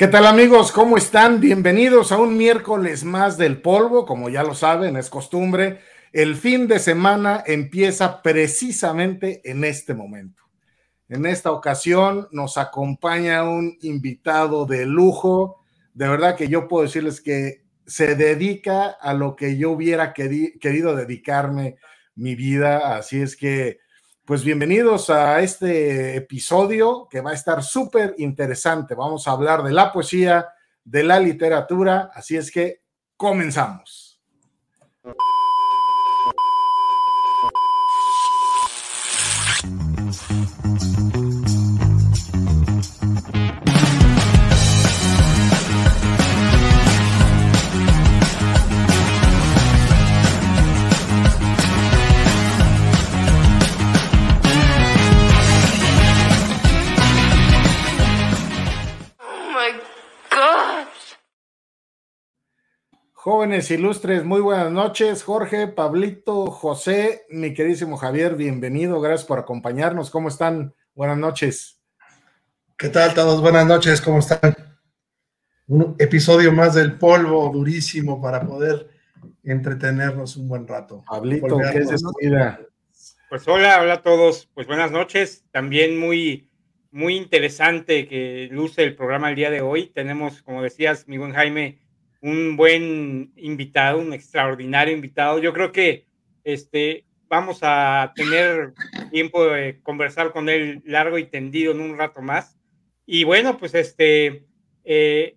¿Qué tal amigos? ¿Cómo están? Bienvenidos a un miércoles más del polvo. Como ya lo saben, es costumbre. El fin de semana empieza precisamente en este momento. En esta ocasión nos acompaña un invitado de lujo. De verdad que yo puedo decirles que se dedica a lo que yo hubiera querido dedicarme mi vida. Así es que pues bienvenidos a este episodio que va a estar súper interesante. Vamos a hablar de la poesía, de la literatura, así es que comenzamos. Jóvenes ilustres, muy buenas noches. Jorge, Pablito, José, mi queridísimo Javier, bienvenido. Gracias por acompañarnos. ¿Cómo están? Buenas noches. ¿Qué tal todos? Buenas noches, ¿cómo están? Un episodio más del polvo durísimo para poder entretenernos un buen rato. Pablito, ¿qué es de vida? Pues hola, hola a todos. Pues buenas noches. También muy, muy interesante que luce el programa el día de hoy. Tenemos, como decías, mi buen Jaime, un buen invitado, un extraordinario invitado. Yo creo que este, vamos a tener tiempo de conversar con él largo y tendido en un rato más. Y bueno, pues este, eh,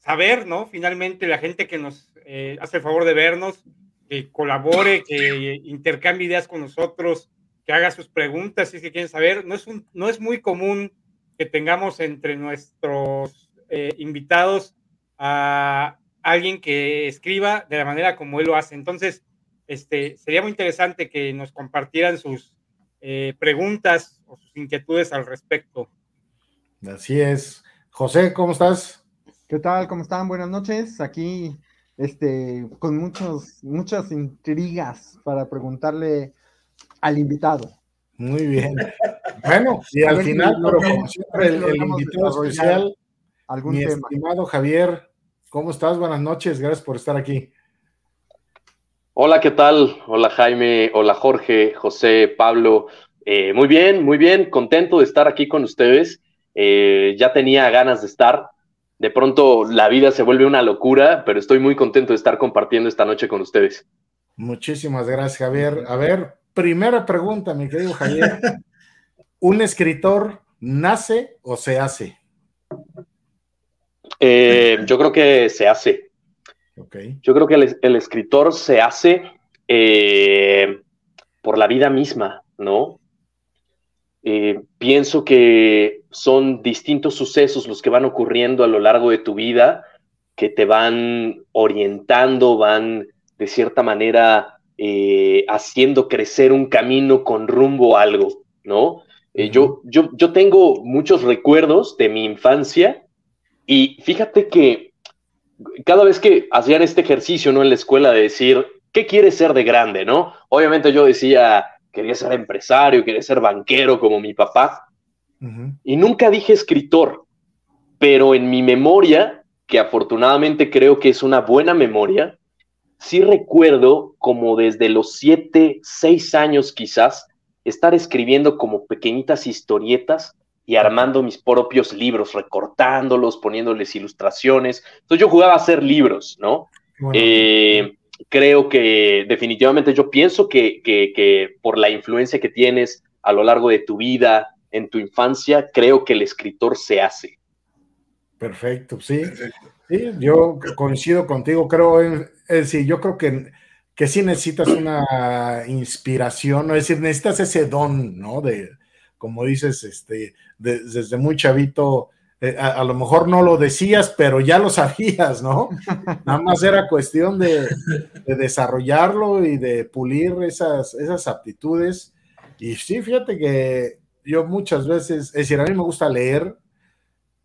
saber, ¿no? Finalmente la gente que nos eh, hace el favor de vernos, que colabore, que intercambie ideas con nosotros, que haga sus preguntas, si es que quieren saber. No es, un, no es muy común que tengamos entre nuestros eh, invitados a alguien que escriba de la manera como él lo hace. Entonces, este, sería muy interesante que nos compartieran sus eh, preguntas o sus inquietudes al respecto. Así es. José, ¿cómo estás? ¿Qué tal? ¿Cómo están? Buenas noches. Aquí, este, con muchos, muchas intrigas para preguntarle al invitado. Muy bien. Bueno, y al final, pero como siempre, el, invitado especial, algún mi estimado Javier, ¿Cómo estás? Buenas noches, gracias por estar aquí. Hola, ¿qué tal? Hola Jaime, hola Jorge, José, Pablo. Eh, muy bien, muy bien, contento de estar aquí con ustedes. Eh, ya tenía ganas de estar. De pronto la vida se vuelve una locura, pero estoy muy contento de estar compartiendo esta noche con ustedes. Muchísimas gracias, Javier. A ver, primera pregunta, mi querido Javier. ¿Un escritor nace o se hace? Eh, yo creo que se hace. Yo creo que el, escritor se hace eh, por la vida misma, ¿no? Eh, pienso que son distintos sucesos los que van ocurriendo a lo largo de tu vida que te van orientando, van de cierta manera haciendo crecer un camino con rumbo a algo, ¿no? yo, yo, yo tengo muchos recuerdos de mi infancia y fíjate que cada vez que hacían este ejercicio, ¿no? En la escuela de decir, ¿qué quieres ser de grande, no? Obviamente yo decía, quería ser empresario, quería ser banquero como mi papá. Y nunca dije escritor, pero en mi memoria, que afortunadamente creo que es una buena memoria, sí recuerdo como desde los siete, seis años quizás, estar escribiendo como pequeñitas historietas y armando mis propios libros, recortándolos, poniéndoles ilustraciones. Entonces yo jugaba a hacer libros, ¿no? Eh, creo que definitivamente yo pienso que, que, por la influencia que tienes a lo largo de tu vida, en tu infancia, creo que el escritor se hace. Perfecto, sí. sí yo coincido contigo, creo, es decir, yo creo que, que sí necesitas una inspiración, es decir, necesitas ese don, ¿no? De, como dices, este, desde muy chavito, eh, a, lo mejor no lo decías, pero ya lo sabías, ¿no? Nada más era cuestión de, desarrollarlo y de pulir esas, esas aptitudes. Y sí, fíjate que yo muchas veces, es decir, a mí me gusta leer,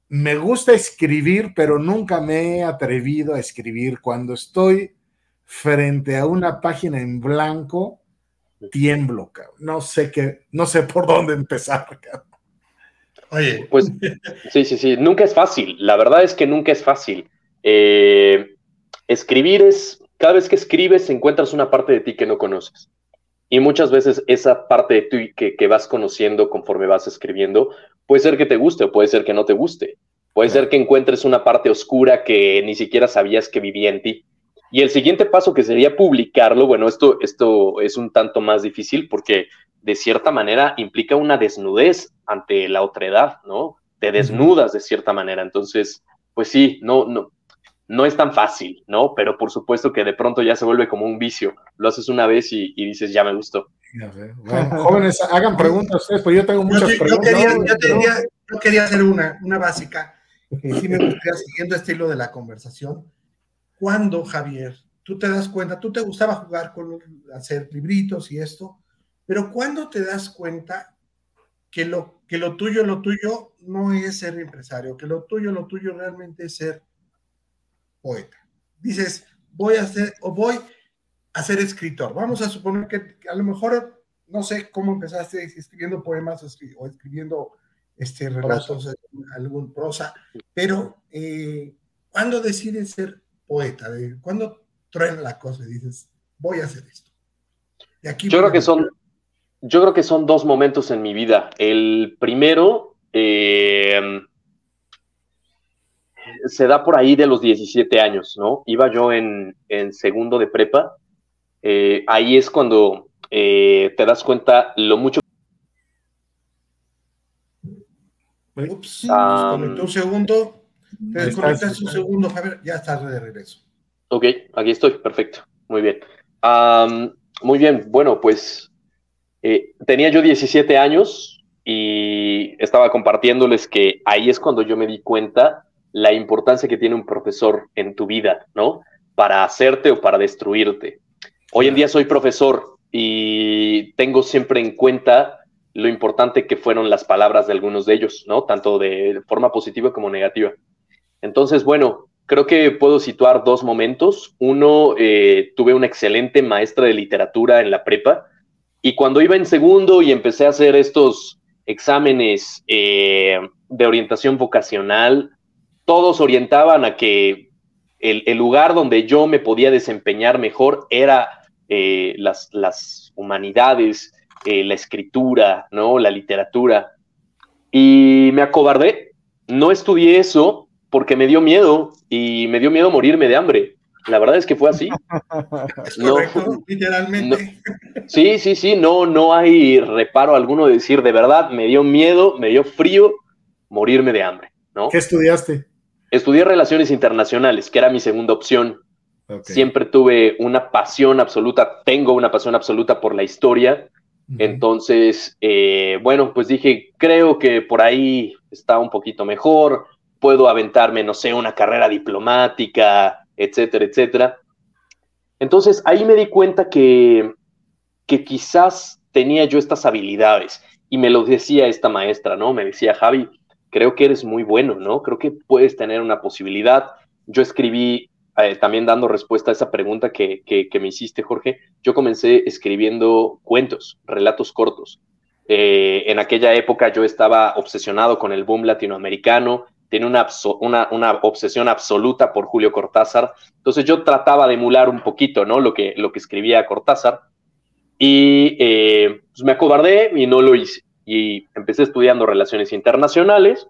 me gusta escribir, pero nunca me he atrevido a escribir. Cuando estoy frente a una página en blanco, tiemblo, cabrón. No sé qué, no sé por dónde empezar, cabrón. Oye. Pues sí, sí, sí, nunca es fácil. La verdad es que nunca es fácil. Eh, escribir es, cada vez que escribes encuentras una parte de ti que no conoces. Y muchas veces esa parte de ti que, que vas conociendo conforme vas escribiendo, puede ser que te guste o puede ser que no te guste. Puede ser que encuentres una parte oscura que ni siquiera sabías que vivía en ti. Y el siguiente paso que sería publicarlo, bueno, esto, esto es un tanto más difícil porque de cierta manera implica una desnudez ante la otredad, ¿no? Te desnudas de cierta manera. Entonces, pues sí, no, no, no es tan fácil, ¿no? Pero por supuesto que de pronto ya se vuelve como un vicio. Lo haces una vez y, dices, ya me gustó. jóvenes, hagan preguntas ustedes, pues yo tengo muchas preguntas. Yo quería, hacer una, una básica. Que sí me gustaría, siguiendo este hilo de la conversación. ¿Cuándo, Javier, tú te das cuenta, tú te gustaba jugar con hacer libritos y esto, pero cuándo te das cuenta que lo, que lo tuyo, lo tuyo no es ser empresario, que lo tuyo, lo tuyo realmente es ser poeta? Dices, voy a ser, o voy a ser escritor. Vamos a suponer que, a lo mejor, no sé cómo empezaste escribiendo poemas o, escribiendo este, relatos, algún prosa, pero eh, ¿cuándo decides ser poeta, de cuando truena la cosa y dices, voy a hacer esto. aquí yo creo que son, yo creo que son dos momentos en mi vida. El primero eh, se da por ahí de los 17 años, ¿no? Iba yo en, segundo de prepa. Eh, ahí es cuando eh, te das cuenta lo mucho. Ups, un segundo. Te desconectas un segundo, Javier, ya estás de regreso. Ok, aquí estoy, perfecto, muy bien. muy bien, bueno, pues eh, tenía yo 17 años y estaba compartiéndoles que ahí es cuando yo me di cuenta la importancia que tiene un profesor en tu vida, ¿no? Para hacerte o para destruirte. Hoy en día soy profesor y tengo siempre en cuenta lo importante que fueron las palabras de algunos de ellos, ¿no? Tanto de forma positiva como negativa. Entonces, bueno, creo que puedo situar dos momentos. Uno, eh, tuve una excelente maestra de literatura en la prepa y cuando iba en segundo y empecé a hacer estos exámenes eh, de orientación vocacional, todos orientaban a que el, lugar donde yo me podía desempeñar mejor era eh, las, las, humanidades, la escritura, ¿no? la literatura. Y me acobardé, no estudié eso porque me dio miedo y me dio miedo morirme de hambre. La verdad es que fue así. no, literalmente. sí, sí, sí, no, no hay reparo alguno de decir, de verdad, me dio miedo, me dio frío morirme de hambre, ¿no? ¿Qué estudiaste? Estudié Relaciones Internacionales, que era mi segunda opción. Siempre tuve una pasión absoluta, tengo una pasión absoluta por la historia. Entonces, eh, bueno, pues dije, creo que por ahí está un poquito mejor puedo aventarme, no sé, una carrera diplomática, etcétera, etcétera. Entonces ahí me di cuenta que, que quizás tenía yo estas habilidades y me lo decía esta maestra, ¿no? Me decía, Javi, creo que eres muy bueno, ¿no? Creo que puedes tener una posibilidad. Yo escribí, eh, también dando respuesta a esa pregunta que, que, me hiciste, Jorge, yo comencé escribiendo cuentos, relatos cortos. Eh, en aquella época yo estaba obsesionado con el boom latinoamericano, tiene una, una, obsesión absoluta por Julio Cortázar. Entonces yo trataba de emular un poquito, ¿no? Lo que, lo que escribía Cortázar. Y eh, pues me acobardé y no lo hice. Y empecé estudiando relaciones internacionales.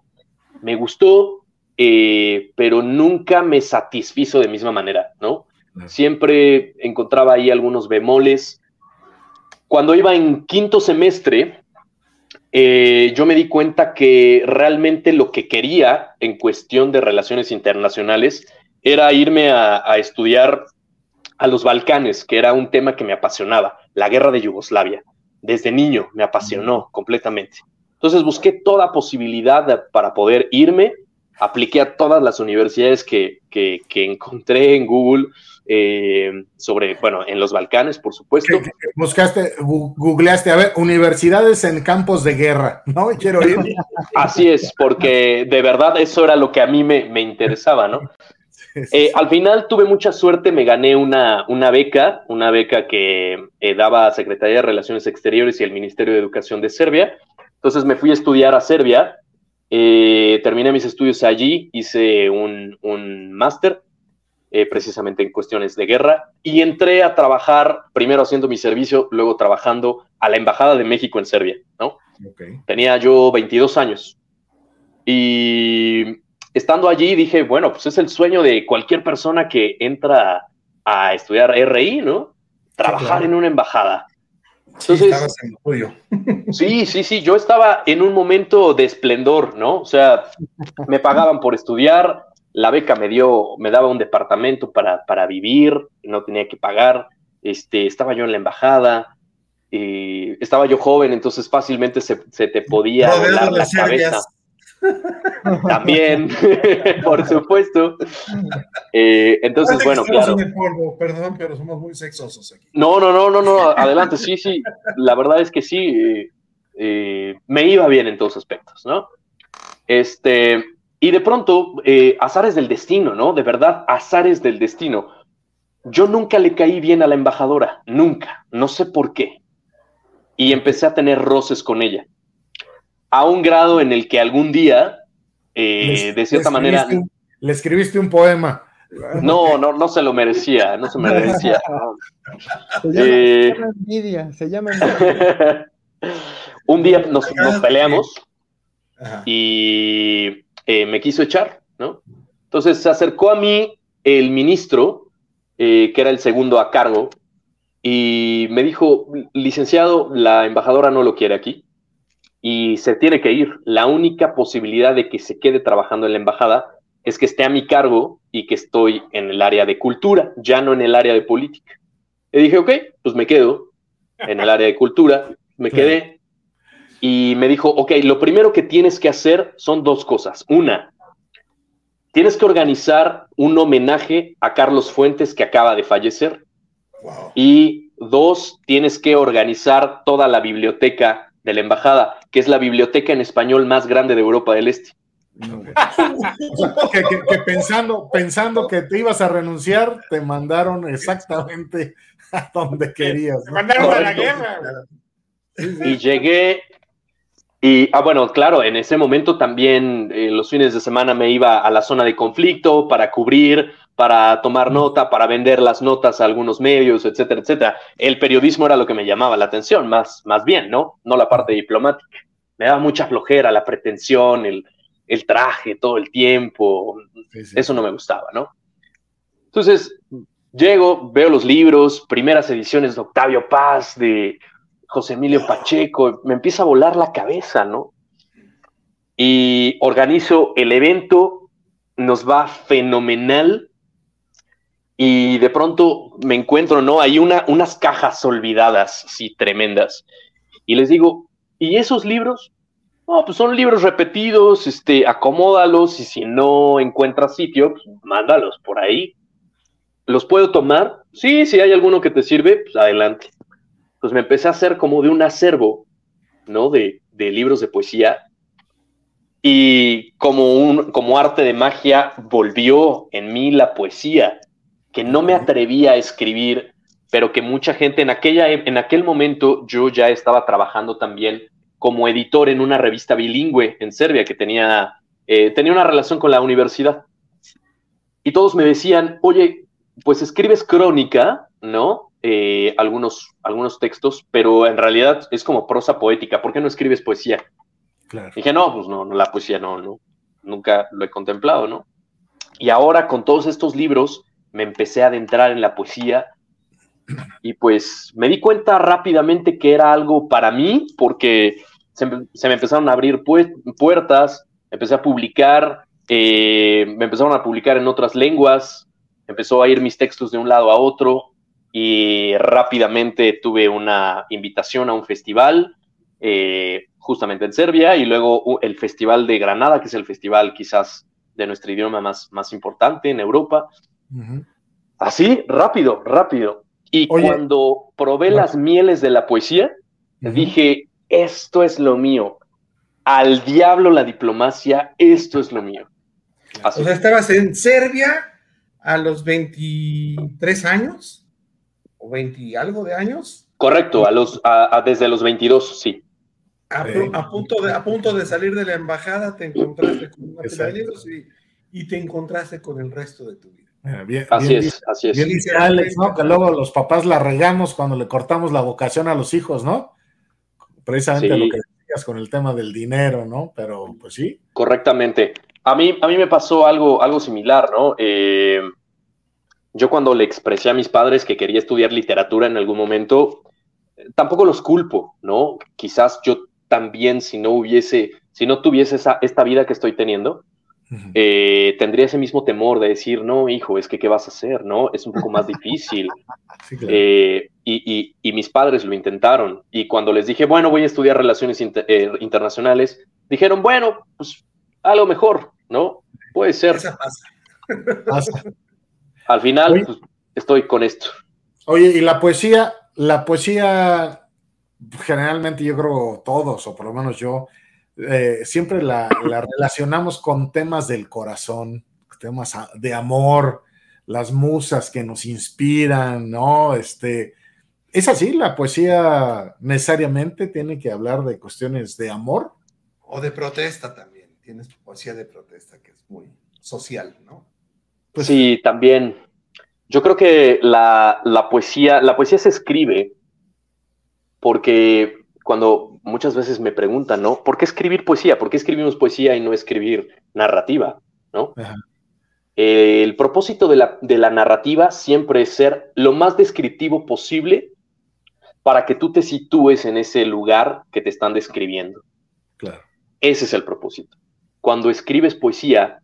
Me gustó, eh, pero nunca me satisfizo de misma manera, ¿no? Siempre encontraba ahí algunos bemoles. Cuando iba en quinto semestre, eh, yo me di cuenta que realmente lo que quería en cuestión de relaciones internacionales era irme a, estudiar a los Balcanes, que era un tema que me apasionaba, la guerra de Yugoslavia. Desde niño me apasionó completamente. Entonces busqué toda posibilidad para poder irme, apliqué a todas las universidades que, que encontré en Google, eh, sobre, bueno, en los Balcanes, por supuesto. Buscaste, googleaste, a ver, universidades en campos de guerra, ¿no? Quiero ir. Así es, porque de verdad eso era lo que a mí me, interesaba, ¿no? Eh, al final tuve mucha suerte, me gané una, una beca, una beca que eh, daba Secretaría de Relaciones Exteriores y el Ministerio de Educación de Serbia. Entonces me fui a estudiar a Serbia Eh, terminé mis estudios allí, hice un, un máster eh, precisamente en cuestiones de guerra y entré a trabajar, primero haciendo mi servicio, luego trabajando a la Embajada de México en Serbia, ¿no? Tenía yo 22 años y estando allí dije, bueno, pues es el sueño de cualquier persona que entra a estudiar RI, ¿no? Trabajar en una embajada. Entonces, sí, sí, sí, yo estaba en un momento de esplendor, ¿no? O sea, me pagaban por estudiar, la beca me dio, me daba un departamento para, para vivir, no tenía que pagar, este, estaba yo en la embajada, y estaba yo joven, entonces fácilmente se, te podía volar la cabeza. También, por supuesto. Eh, entonces, bueno, claro. perdón, pero somos muy sexosos aquí. No, no, no, no, no, adelante, sí, sí. La verdad es que sí, eh, eh, me iba bien en todos aspectos, ¿no? Este, y de pronto, azares del destino, ¿no? De verdad, azares del destino. Yo nunca le caí bien a la embajadora, nunca, no sé por qué. Y empecé a tener roces con ella a un grado en el que algún día, eh, de cierta manera... le escribiste un poema. No, no, no se lo merecía, no se merecía. Se llama, eh, envidia, se llama envidia. un día nos, peleamos y eh, me quiso echar, ¿no? Entonces se acercó a mí el ministro, que era el segundo a cargo, y me dijo, licenciado, la embajadora no lo quiere aquí y se tiene que ir. La única posibilidad de que se quede trabajando en la embajada es que esté a mi cargo y que estoy en el área de cultura, ya no en el área de política. Y dije, ok, pues me quedo en el área de cultura, me quedé y me dijo, ok, lo primero que tienes que hacer son dos cosas. Una, tienes que organizar un homenaje a Carlos Fuentes que acaba de fallecer. Y dos, tienes que organizar toda la biblioteca de la embajada, que es la biblioteca en español más grande de Europa del Este. que, pensando, pensando que te ibas a renunciar, te mandaron exactamente a donde querías. mandaron a la guerra. Y llegué, y, ah, bueno, claro, en ese momento también eh, los fines de semana me iba a la zona de conflicto para cubrir para tomar nota, para vender las notas a algunos medios, etcétera, etcétera. El periodismo era lo que me llamaba la atención, más, más bien, ¿no? No la parte diplomática. Me daba mucha flojera, la pretensión, el, traje todo el tiempo. Eso no me gustaba, ¿no? Entonces, llego, veo los libros, primeras ediciones de Octavio Paz, de José Emilio Pacheco, me empieza a volar la cabeza, ¿no? Y organizo el evento, nos va fenomenal y de pronto me encuentro, ¿no? Hay una, unas cajas olvidadas, sí, tremendas. Y les digo, ¿y esos libros? No, pues son libros repetidos, este, acomódalos y si no encuentras sitio, pues mándalos por ahí. ¿Los puedo tomar? Sí, si hay alguno que te sirve, pues adelante. Pues me empecé a hacer como de un acervo, ¿no? De, de libros de poesía. Y como, un, como arte de magia volvió en mí la poesía que no me atrevía a escribir, pero que mucha gente en, aquella, en aquel momento yo ya estaba trabajando también como editor en una revista bilingüe en Serbia que tenía, eh, tenía una relación con la universidad. Y todos me decían, oye, pues escribes crónica, ¿no? Eh, algunos, algunos textos, pero en realidad es como prosa poética, ¿por qué no escribes poesía? dije, no, pues no, no, la poesía no, no, nunca lo he contemplado, ¿no? Y ahora con todos estos libros, me empecé a adentrar en la poesía y pues me di cuenta rápidamente que era algo para mí porque se, me empezaron a abrir puertas, empecé a publicar, eh, me empezaron a publicar en otras lenguas, empezó a ir mis textos de un lado a otro y rápidamente tuve una invitación a un festival eh, justamente en Serbia y luego el Festival de Granada, que es el festival quizás de nuestro idioma más, más importante en Europa. Así, rápido, rápido. Y cuando probé las mieles de la poesía, dije, esto es lo mío. Al diablo la diplomacia, esto es lo mío. O sea, estabas en Serbia a los 23 años o 20 algo de años. Correcto, a los, desde los 22, sí. A, punto de, a punto de salir de la embajada te encontraste con una de libros y, te encontraste con el resto de tu vida. Así es, así es. Bien dice Alex, ¿no? Que luego los papás la regamos cuando le cortamos la vocación a los hijos, ¿no? Precisamente lo que decías con el tema del dinero, ¿no? Pero pues sí. Correctamente. A mí, a mí me pasó algo, algo similar, ¿no? Eh, yo cuando le expresé a mis padres que quería estudiar literatura en algún momento, tampoco los culpo, ¿no? Quizás yo también, si no hubiese, si no tuviese esa, esta vida que estoy teniendo, eh, tendría ese mismo temor de decir, no, hijo, es que qué vas a hacer, ¿no? Es un poco más difícil. Eh, y, y, mis padres lo intentaron. Y cuando les dije, bueno, voy a estudiar relaciones eh, internacionales, dijeron, bueno, pues a lo mejor, ¿no? Puede ser. Al final, pues, estoy con esto. Oye, y la poesía, la poesía, generalmente yo creo todos, o por lo menos yo, eh, siempre la, relacionamos con temas del corazón, temas de amor, las musas que nos inspiran, ¿no? Este, ¿Es así? ¿La poesía necesariamente tiene que hablar de cuestiones de amor? O de protesta también. Tienes poesía de protesta que es muy social, ¿no? Pues, sí, también. Yo creo que la, poesía, la poesía se escribe porque cuando muchas veces me preguntan, ¿no? ¿Por qué escribir poesía? ¿Por qué escribimos poesía y no escribir narrativa? ¿No? el propósito de la, de la narrativa siempre es ser lo más descriptivo posible para que tú te sitúes en ese lugar que te están describiendo. Claro. Ese es el propósito. Cuando escribes poesía,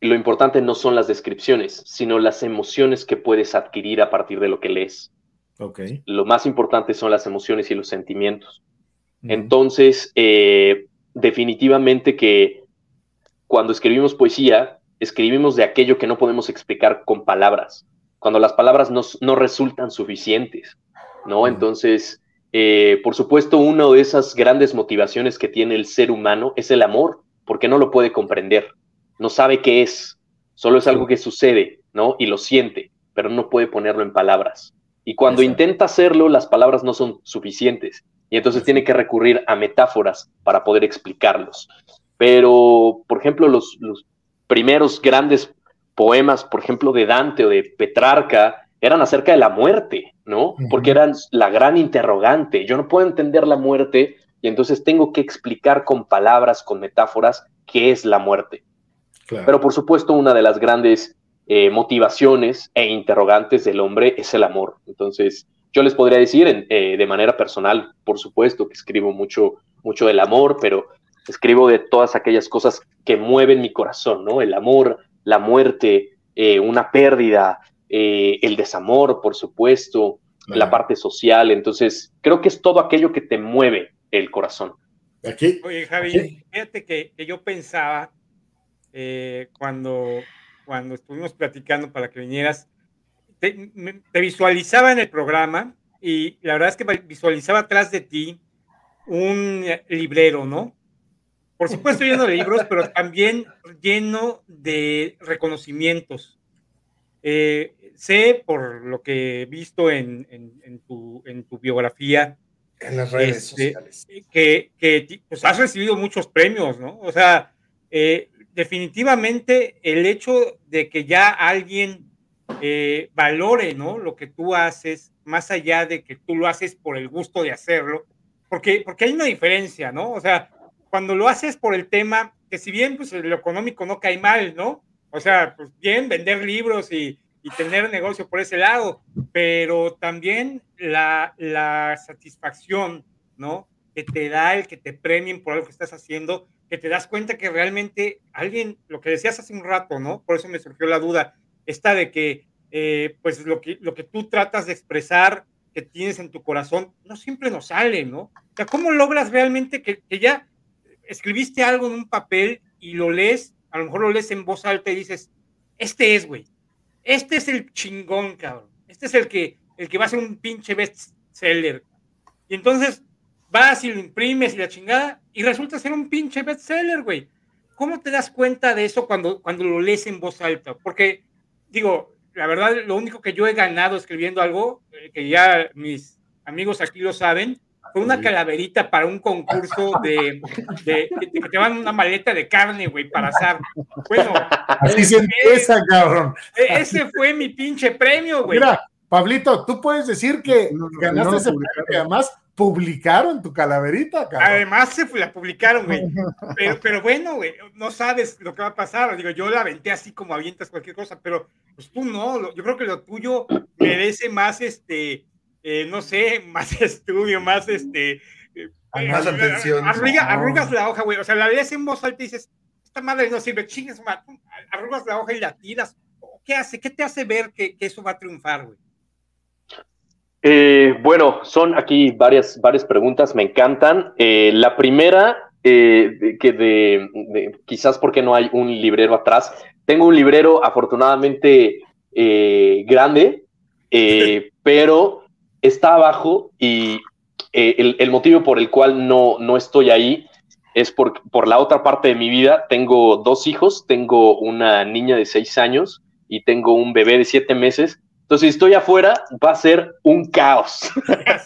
lo importante no son las descripciones, sino las emociones que puedes adquirir a partir de lo que lees. Okay. Lo más importante son las emociones y los sentimientos. Entonces, eh, definitivamente que cuando escribimos poesía, escribimos de aquello que no podemos explicar con palabras, cuando las palabras no, resultan suficientes, ¿no? Entonces, eh, por supuesto, una de esas grandes motivaciones que tiene el ser humano es el amor, porque no lo puede comprender no sabe qué es, solo es algo que sucede, ¿no? Y lo siente, pero no puede ponerlo en palabras. Y cuando intenta hacerlo, las palabras no son suficientes. Y entonces tiene que recurrir a metáforas para poder explicarlos. Pero, por ejemplo, los, primeros grandes poemas, por ejemplo, de Dante o de Petrarca, eran acerca de la muerte, ¿no? Porque eran la gran interrogante. Yo no puedo entender la muerte y entonces tengo que explicar con palabras, con metáforas, qué es la muerte. Pero por supuesto, una de las grandes eh, motivaciones e interrogantes del hombre es el amor. Entonces, yo les podría decir eh, de manera personal, por supuesto, que escribo mucho, mucho del amor, pero escribo de todas aquellas cosas que mueven mi corazón, ¿no? El amor, la muerte, eh, una pérdida, el desamor, por supuesto, la parte social. Entonces, creo que es todo aquello que te mueve el corazón. Aquí, Oye, Javi, fíjate que, que yo pensaba eh, cuando, cuando estuvimos platicando para que vinieras, te, visualizaba en el programa y la verdad es que visualizaba atrás de ti un librero, ¿no? Por supuesto lleno de libros, pero también lleno de reconocimientos. Eh, sé por lo que he visto en, en, tu, en tu, biografía. En las redes este, sociales. Que, que pues, has recibido muchos premios, ¿no? O sea, eh, definitivamente el hecho de que ya alguien eh, valore ¿no? lo que tú haces, más allá de que tú lo haces por el gusto de hacerlo, porque, porque hay una diferencia, ¿no? O sea, cuando lo haces por el tema, que si bien pues lo económico no cae mal, ¿no? O sea, pues bien, vender libros y, y tener negocio por ese lado, pero también la, la satisfacción, ¿no? Que te da el que te premien por algo que estás haciendo, que te das cuenta que realmente alguien, lo que decías hace un rato, ¿no? Por eso me surgió la duda, esta de que, eh, pues lo que, lo que tú tratas de expresar, que tienes en tu corazón, no siempre nos sale, ¿no? O sea, ¿cómo logras realmente que, que ya escribiste algo en un papel y lo lees, a lo mejor lo lees en voz alta y dices, este es, güey, este es el chingón, cabrón, este es el que, el que va a ser un pinche bestseller. Y entonces vas y lo imprimes y la chingada, y resulta ser un pinche bestseller, güey. ¿Cómo te das cuenta de eso cuando, cuando lo lees en voz alta? Porque, digo, la verdad, lo único que yo he ganado escribiendo algo, eh, que ya mis amigos aquí lo saben, fue una calaverita para un concurso de, de, que te van una maleta de carne, güey, para asar. Bueno, así se empieza, cabrón. E, ese fue mi pinche premio, güey. Mira, Pablito, tú puedes decir que ganaste ese premio y además publicaron tu calaverita, cabrón. Además se la publicaron, güey. Pero, pero bueno, güey, no sabes lo que va a pasar. Digo, yo la aventé así como avientas cualquier cosa, pero pues tú no. Yo creo que lo tuyo merece más, este, eh, no sé, más estudio, más, este... Eh, más atención. arrugas la hoja, güey. O sea, la lees en voz alta y dices, esta madre no sirve, chingues, arrugas la hoja y la tiras. ¿Qué hace? ¿Qué te hace ver que, que eso va a triunfar, güey? Eh, bueno, son aquí varias, varias preguntas, me encantan. Eh, la primera, eh, que de, quizás porque no hay un librero atrás. Tengo un librero afortunadamente grande, pero está abajo y el, motivo por el cual no, no estoy ahí es por, por la otra parte de mi vida. Tengo dos hijos, tengo una niña de seis años y tengo un bebé de siete meses entonces, si estoy afuera, va a ser un caos.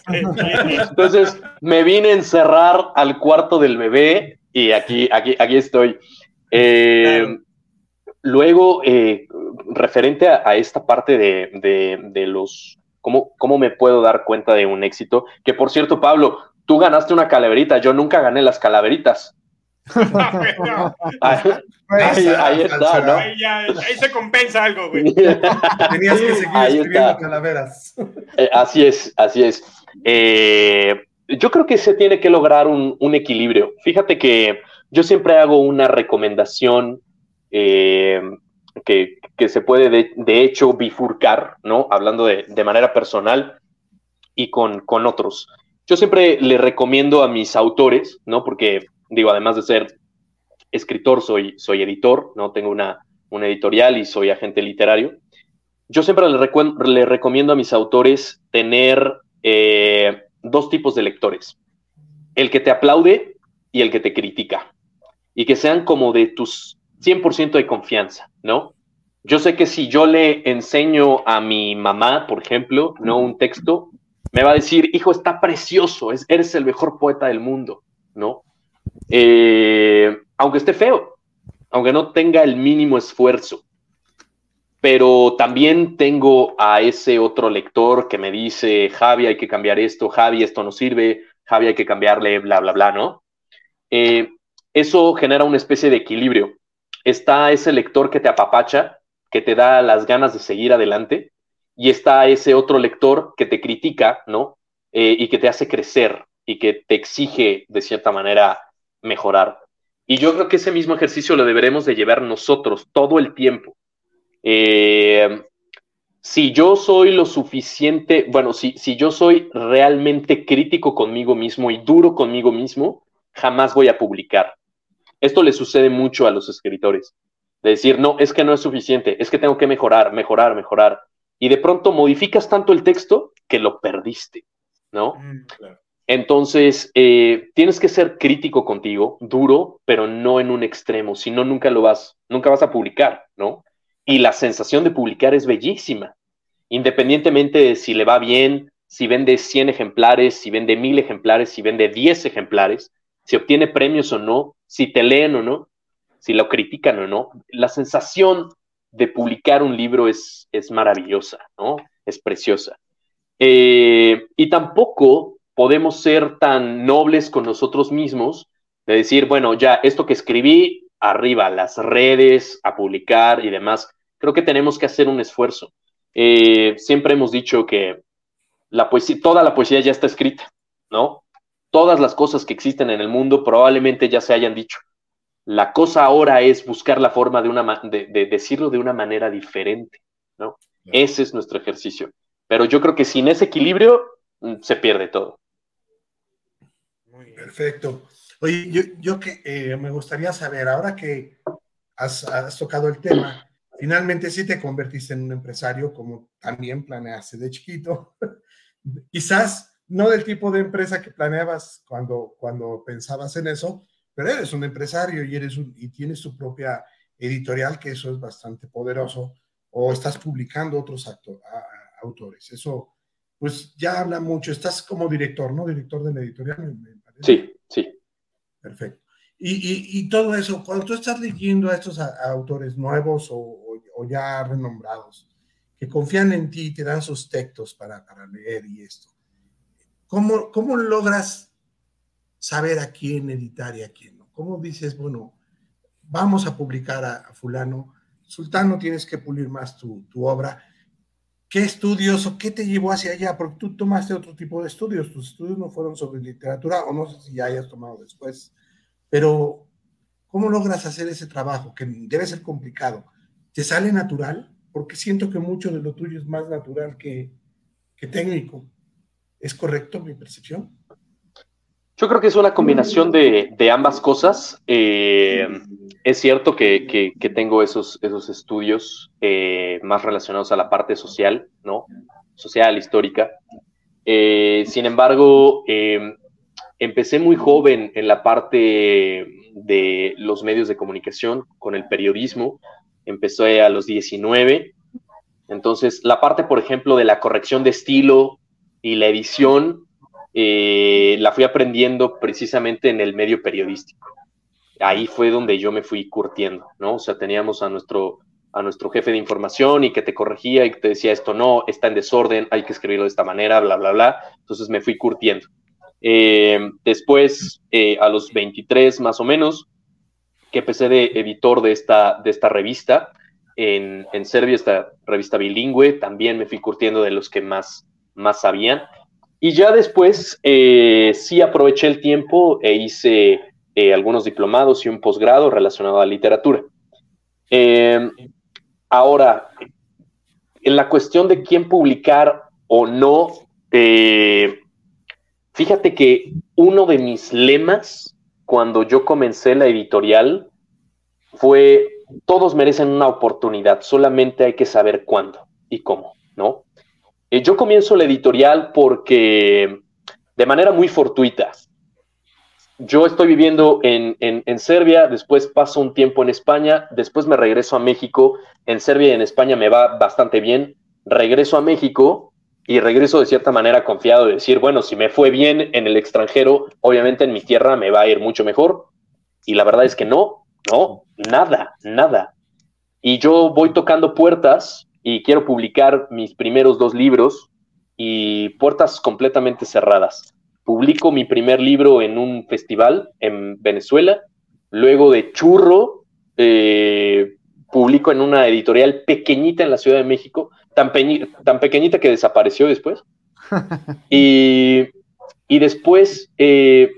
Entonces, me vine a encerrar al cuarto del bebé y aquí, aquí, aquí estoy. Eh, luego, eh, referente a, esta parte de, los, ¿cómo, ¿cómo me puedo dar cuenta de un éxito? Que por cierto, Pablo, tú ganaste una calaverita, yo nunca gané las calaveritas. Ahí, está, ¿no? Ahí, se compensa algo, güey. Tenías que seguir escribiendo calaveras. Eh, así es, así es. Eh, yo creo que se tiene que lograr un, equilibrio. Fíjate que yo siempre hago una recomendación eh, que, se puede, de, hecho, bifurcar, ¿no? Hablando de, manera personal y con, con otros. Yo siempre le recomiendo a mis autores, ¿no? Porque digo, además de ser escritor, soy, soy editor, ¿no? Tengo una, editorial y soy agente literario. Yo siempre le, recomiendo a mis autores tener eh, dos tipos de lectores. El que te aplaude y el que te critica. Y que sean como de tus 100% de confianza, ¿no? Yo sé que si yo le enseño a mi mamá, por ejemplo, no un texto, me va a decir, hijo, está precioso, eres el mejor poeta del mundo, ¿no? Eh, aunque esté feo, aunque no tenga el mínimo esfuerzo. Pero también tengo a ese otro lector que me dice, Javi, hay que cambiar esto, Javi, esto no sirve, Javi, hay que cambiarle, bla, bla, bla, ¿no? Eh, eso genera una especie de equilibrio. Está ese lector que te apapacha, que te da las ganas de seguir adelante, y está ese otro lector que te critica, ¿no? Eh, y que te hace crecer y que te exige, de cierta manera, mejorar. Y yo creo que ese mismo ejercicio lo deberemos de llevar nosotros todo el tiempo. Eh, si yo soy lo suficiente, bueno, si, si yo soy realmente crítico conmigo mismo y duro conmigo mismo, jamás voy a publicar. Esto le sucede mucho a los escritores. De decir, no, es que no es suficiente, es que tengo que mejorar, mejorar, mejorar. Y de pronto modificas tanto el texto que lo perdiste, ¿no? Mm, entonces, eh, tienes que ser crítico contigo, duro, pero no en un extremo, si no, nunca lo vas, nunca vas a publicar, ¿no? Y la sensación de publicar es bellísima, independientemente de si le va bien, si vende 100 ejemplares, si vende 1000 ejemplares, si vende 10 ejemplares, si obtiene premios o no, si te leen o no, si lo critican o no. La sensación de publicar un libro es, es maravillosa, ¿no? Es preciosa. Eh, y tampoco podemos ser tan nobles con nosotros mismos de decir, bueno, ya esto que escribí, arriba, las redes, a publicar y demás. Creo que tenemos que hacer un esfuerzo. Eh, siempre hemos dicho que la poesía, toda la poesía ya está escrita, ¿no? Todas las cosas que existen en el mundo probablemente ya se hayan dicho. La cosa ahora es buscar la forma de, una, de, decirlo de una manera diferente, ¿no? Ese es nuestro ejercicio. Pero yo creo que sin ese equilibrio mm, se pierde todo. Perfecto. Oye, yo, yo que eh, me gustaría saber, ahora que has, tocado el tema, finalmente sí te convertiste en un empresario, como también planeaste de chiquito. Quizás no del tipo de empresa que planeabas cuando, cuando pensabas en eso, pero eres un empresario y, eres y tienes tu propia editorial, que eso es bastante poderoso, o estás publicando otros autores. Eso pues ya habla mucho. Estás como director, ¿no? Director de la editorial, Sí, sí. Perfecto. Y, todo eso, cuando tú estás leyendo a estos autores nuevos o, ya renombrados, que confían en ti y te dan sus textos para, leer y esto, ¿cómo, ¿cómo logras saber a quién editar y a quién no? ¿Cómo dices, bueno, vamos a publicar a, fulano, Sultano, tienes que pulir más tu, tu obra? ¿Qué estudios o qué te llevó hacia allá? Porque tú tomaste otro tipo de estudios, tus estudios no fueron sobre literatura, o no sé si ya hayas tomado después, pero ¿cómo logras hacer ese trabajo? Que debe ser complicado. ¿Te sale natural? Porque siento que mucho de lo tuyo es más natural que, que técnico. ¿Es correcto mi percepción? Yo creo que es una combinación de, de ambas cosas. Eh, es cierto que, que, tengo esos, esos estudios eh, más relacionados a la parte social, ¿no? Social, histórica. Eh, sin embargo, empecé muy joven en la parte de los medios de comunicación, con el periodismo. Empecé a los 19. Entonces, la parte, por ejemplo, de la corrección de estilo y la edición, eh, la fui aprendiendo precisamente en el medio periodístico. Ahí fue donde yo me fui curtiendo, ¿no? O sea, teníamos a nuestro, a nuestro jefe de información y que te corregía y que te decía esto no, está en desorden, hay que escribirlo de esta manera, bla, bla, bla. Entonces me fui curtiendo. Eh, después, eh, a los 23 más o menos, que empecé de editor de esta, de esta revista en, en Serbia, esta revista bilingüe, también me fui curtiendo de los que más, más sabían. Y ya después eh, sí aproveché el tiempo e hice eh, algunos diplomados y un posgrado relacionado a literatura. Em, ahora, en la cuestión de quién publicar o no, eh, fíjate que uno de mis lemas cuando yo comencé la editorial fue, todos merecen una oportunidad, solamente hay que saber cuándo y cómo, ¿no? Eh, yo comienzo la editorial porque de manera muy fortuita. Yo estoy viviendo en, Serbia, después paso un tiempo en España, después me regreso a México. En Serbia y en España me va bastante bien. Regreso a México y regreso de cierta manera confiado de decir, bueno, si me fue bien en el extranjero, obviamente en mi tierra me va a ir mucho mejor. Y la verdad es que no, no, nada, nada. Y yo voy tocando puertas y quiero publicar mis primeros dos libros y puertas completamente cerradas. Publico mi primer libro en un festival en Venezuela, luego de Churro, eh, publico en una editorial pequeñita en la Ciudad de México, tan, tan pequeñita que desapareció después. y, después, eh,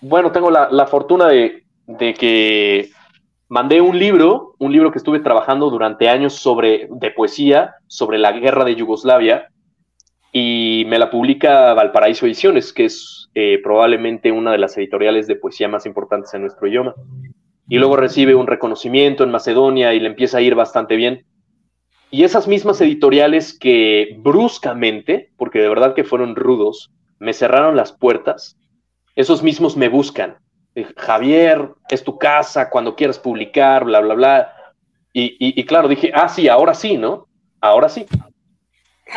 bueno, tengo la, fortuna de, de que mandé un libro, un libro que estuve trabajando durante años sobre, de poesía, sobre la guerra de Yugoslavia, y me la publica Valparaíso Ediciones, que es eh, probablemente una de las editoriales de poesía más importantes en nuestro idioma. Y luego recibe un reconocimiento en Macedonia y le empieza a ir bastante bien. Y esas mismas editoriales que bruscamente, porque de verdad que fueron rudos, me cerraron las puertas, esos mismos me buscan Javier, es tu casa, cuando quieras publicar, bla, bla, bla. Y, claro, dije, ah, sí, ahora sí, ¿no? Ahora sí.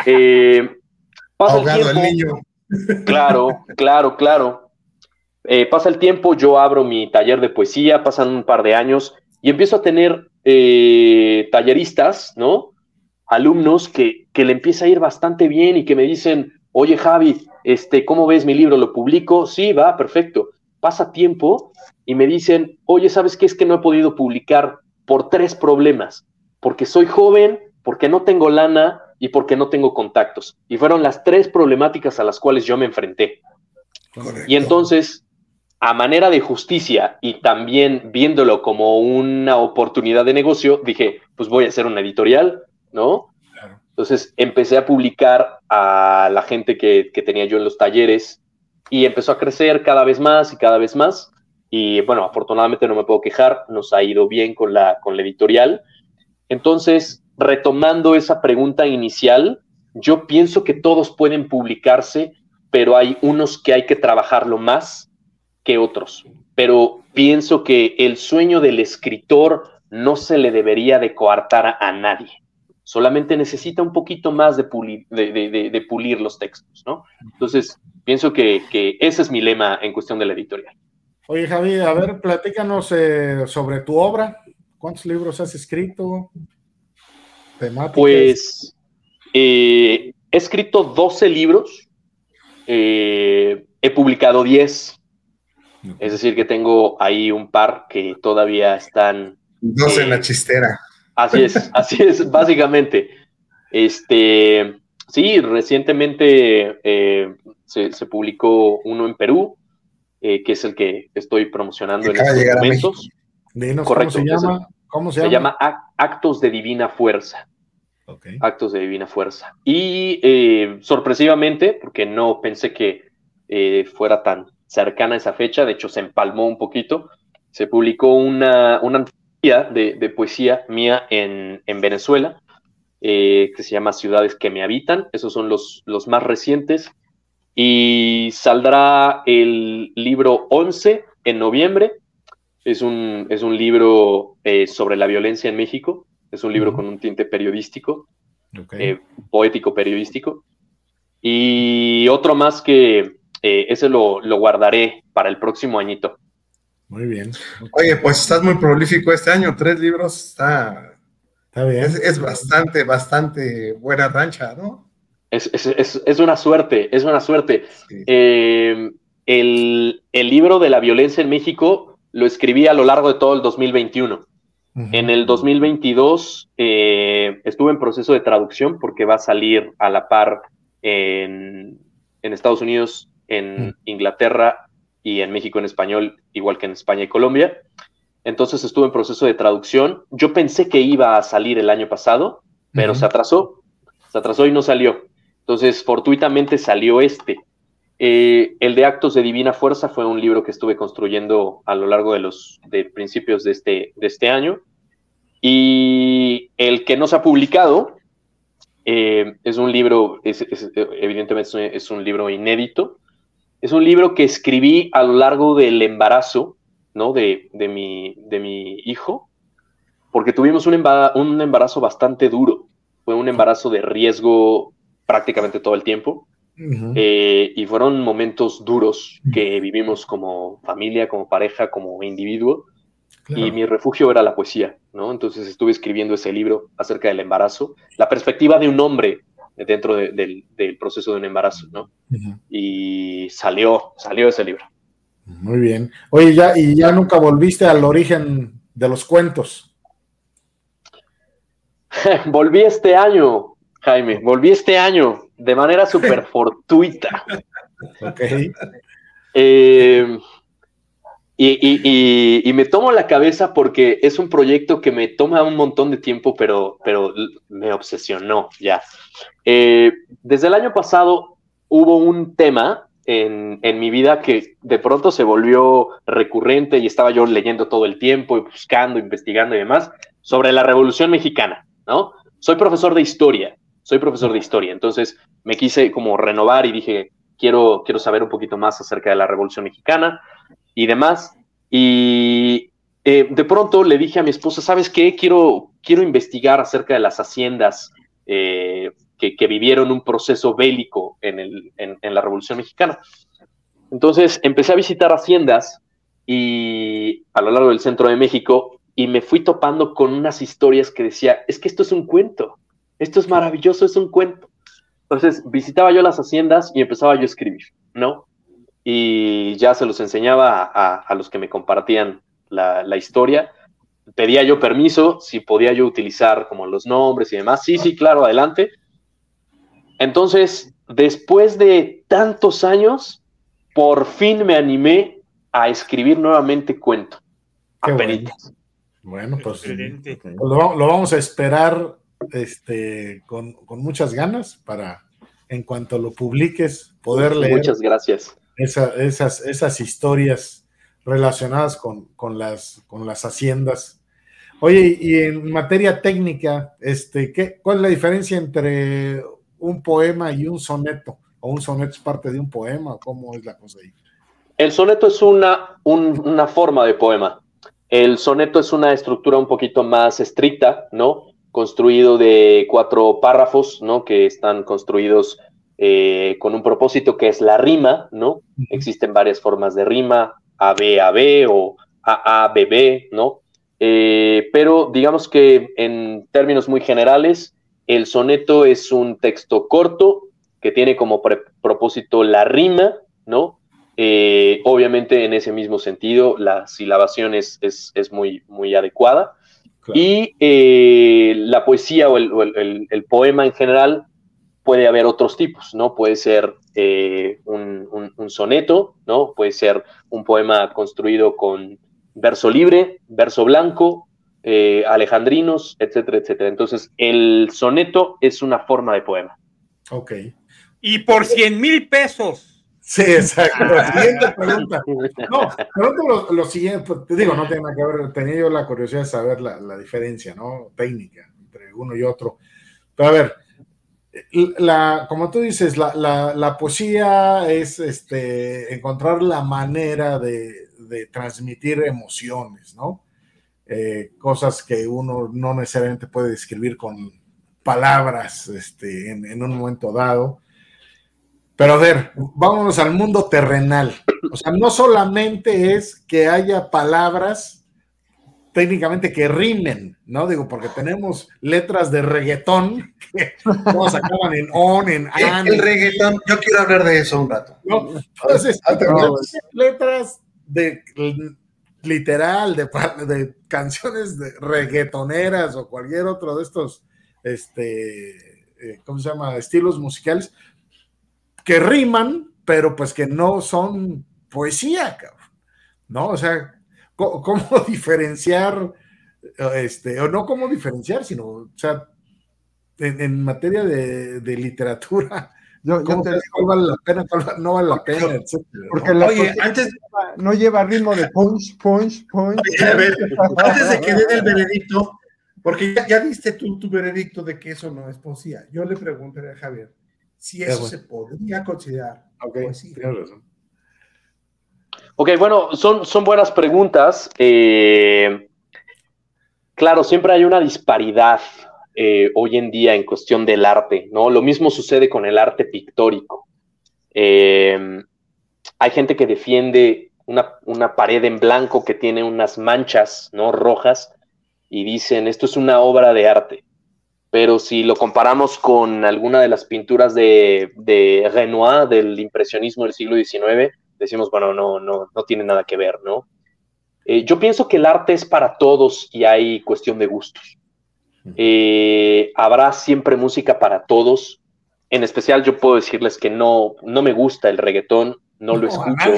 Eh, pasa el tiempo. Claro, claro, claro. Eh, pasa el tiempo, yo abro mi taller de poesía, pasan un par de años y empiezo a tener eh, talleristas, ¿no? Alumnos que, que le empieza a ir bastante bien y que me dicen, oye Javi, este, ¿cómo ves mi libro? ¿Lo publico? Sí, va, perfecto pasa tiempo y me dicen, oye, ¿sabes qué? Es que no he podido publicar por tres problemas, porque soy joven, porque no tengo lana y porque no tengo contactos. Y fueron las tres problemáticas a las cuales yo me enfrenté. Y entonces, a manera de justicia y también viéndolo como una oportunidad de negocio, dije, pues voy a hacer una editorial, ¿no? Entonces empecé a publicar a la gente que, que tenía yo en los talleres y empezó a crecer cada vez más y cada vez más. Y bueno, afortunadamente no me puedo quejar, nos ha ido bien con la, con la editorial. Entonces, retomando esa pregunta inicial, yo pienso que todos pueden publicarse, pero hay unos que hay que trabajarlo más que otros. Pero pienso que el sueño del escritor no se le debería de coartar a nadie. solamente necesita un poquito más de pulir, de, pulir los textos, ¿no? Entonces, pienso que, ese es mi lema en cuestión de la editorial. Oye, Javi, a ver, platícanos eh, sobre tu obra. ¿Cuántos libros has escrito? Pues eh, he escrito 12 libros, eh, he publicado 10. Es decir, que tengo ahí un par que todavía están. Dos en la chistera. Así es, así es, básicamente. Este, sí, recientemente eh, se, publicó uno en Perú, eh, que es el que estoy promocionando en estos momentos. Correcto, ¿cómo se llama? ¿Cómo se, llama? Actos de Divina Fuerza. Actos de Divina Fuerza. Y eh, sorpresivamente, porque no pensé que fuera tan cercana esa fecha, de hecho se empalmó un poquito, se publicó una, una de, poesía mía en, Venezuela, eh, que se llama Ciudades que me habitan. Esos son los, los más recientes. Y saldrá el libro 11 en noviembre. Es un, es un libro eh, sobre la violencia en México. Es un libro con un tinte periodístico, eh, poético periodístico. Y otro más que ese lo, lo guardaré para el próximo añito. Muy bien. Oye, pues estás muy prolífico este año, tres libros, está, está bien. Es, bastante, bastante buena rancha, ¿no? Es, una suerte, es una suerte. Eh, el, libro de la violencia en México lo escribí a lo largo de todo el 2021. En el 2022 eh, estuve en proceso de traducción porque va a salir a la par en, Estados Unidos, en Inglaterra y en México en español, igual que en España y Colombia. Entonces estuve en proceso de traducción. Yo pensé que iba a salir el año pasado, pero se atrasó. Se atrasó y no salió. Entonces, fortuitamente salió este. Eh, el de Actos de Divina Fuerza fue un libro que estuve construyendo a lo largo de los de principios de este, de este año. Y el que no se ha publicado eh, es un libro, evidentemente es un libro inédito, es un libro que escribí a lo largo del embarazo, ¿no? De, de, mi, de mi hijo, porque tuvimos un, embarazo, bastante duro. Fue un embarazo de riesgo prácticamente todo el tiempo. Eh, y fueron momentos duros que vivimos como familia, como pareja, como individuo. Y mi refugio era la poesía, ¿no? Entonces estuve escribiendo ese libro acerca del embarazo, la perspectiva de un hombre dentro del, proceso de un embarazo, ¿no? Y salió, salió ese libro. Muy bien. Oye, ya, y ya nunca volviste al origen de los cuentos. Volví este año, Jaime, volví este año de manera súper fortuita. ok. Eh, y, me tomo la cabeza porque es un proyecto que me toma un montón de tiempo, pero, pero me obsesionó ya. Eh, desde el año pasado hubo un tema en, mi vida que de pronto se volvió recurrente y estaba yo leyendo todo el tiempo y buscando, investigando y demás sobre la Revolución Mexicana, ¿no? Soy profesor de historia, soy profesor de historia, entonces me quise como renovar y dije, quiero, quiero saber un poquito más acerca de la Revolución Mexicana y demás. Y eh, de pronto le dije a mi esposa, ¿sabes qué? Quiero, quiero investigar acerca de las haciendas eh, que, vivieron un proceso bélico en, el, en, la Revolución Mexicana. Entonces empecé a visitar haciendas y a lo largo del centro de México y me fui topando con unas historias que decía, es que esto es un cuento, esto es maravilloso, es un cuento. Entonces visitaba yo las haciendas y empezaba yo a escribir, ¿no? y ya se los enseñaba a, los que me compartían la, historia. Pedía yo permiso, si podía yo utilizar como los nombres y demás. Sí, sí, claro, adelante. Entonces, después de tantos años, por fin me animé a escribir nuevamente cuento. Bueno. pues, lo, vamos a esperar este, con, muchas ganas para, en cuanto lo publiques, poder leer. Muchas gracias esas, esas historias relacionadas con, las, con las haciendas. Oye, y en materia técnica, este, ¿qué, ¿cuál es la diferencia entre un poema y un soneto? ¿O un soneto es parte de un poema? ¿Cómo es la cosa ahí? El soneto es una, una forma de poema. El soneto es una estructura un poquito más estricta, ¿no? construido de cuatro párrafos, ¿no? Que están construidos eh, con un propósito que es la rima, ¿no? Existen varias formas de rima, A-B-A-B o A-A-B-B, ¿no? Eh, pero digamos que en términos muy generales, el soneto es un texto corto que tiene como propósito la rima, ¿no? Eh, obviamente en ese mismo sentido, la silabación es, es, muy, muy adecuada. Y eh, la poesía o, el, poema en general puede haber otros tipos, ¿no? Puede ser eh, un, un, soneto, ¿no? Puede ser un poema construido con verso libre, verso blanco, alejandrinos, etcétera, etcétera. Entonces, el soneto es una forma de poema. Ok. Y por 100 mil pesos Sí, exacto. La siguiente pregunta. No, pregunto lo, siguiente, pues, te digo, no tiene nada que ver, tenía yo la curiosidad de saber la, diferencia, ¿no? Técnica entre uno y otro. Pero a ver, la, como tú dices, la, poesía es este, encontrar la manera de, transmitir emociones, ¿no? Eh, cosas que uno no necesariamente puede describir con palabras este, en un momento dado. Pero a ver, vámonos al mundo terrenal. O sea, no solamente es que haya palabras técnicamente que rimen, ¿no? Digo, porque tenemos letras de reggaetón que todos acaban en on, en an. El, reggaetón, yo quiero hablar de eso un rato. Entonces, letras de literal, de, canciones de reggaetoneras o cualquier otro de estos, este, eh, ¿cómo se llama? Estilos musicales que riman, pero pues que no son poesía, ¿no? O sea, ¿cómo, diferenciar, este, o no cómo diferenciar, sino, o sea, en, materia de, literatura, yo, ¿cómo cuál vale la pena, no vale la pena? Porque Oye, antes no lleva ritmo de punch, punch, punch. a ver, antes de que dé el veredicto, porque ya, ya diste tú tu veredicto de que eso no es poesía. Yo le preguntaré a Javier, si eso se podría considerar. Ok, razón. Ok, bueno, son, son buenas preguntas. Eh, claro, siempre hay una disparidad eh, hoy en día en cuestión del arte, ¿no? Lo mismo sucede con el arte pictórico. Eh, hay gente que defiende una, una, pared en blanco que tiene unas manchas, ¿no? Rojas y dicen, esto es una obra de arte pero si lo comparamos con alguna de las pinturas de, Renoir, del impresionismo del siglo XIX, decimos, bueno, no, no, no tiene nada que ver, ¿no? Eh, yo pienso que el arte es para todos y hay cuestión de gustos. Eh, habrá siempre música para todos. En especial yo puedo decirles que no, no me gusta el reggaetón, no, lo escucho.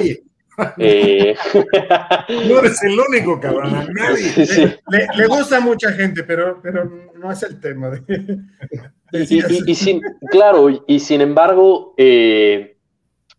Eh, no eres el único, cabrón. A nadie. Le, gusta a mucha gente, pero, pero no es el tema. y, sin, claro, y sin embargo, eh,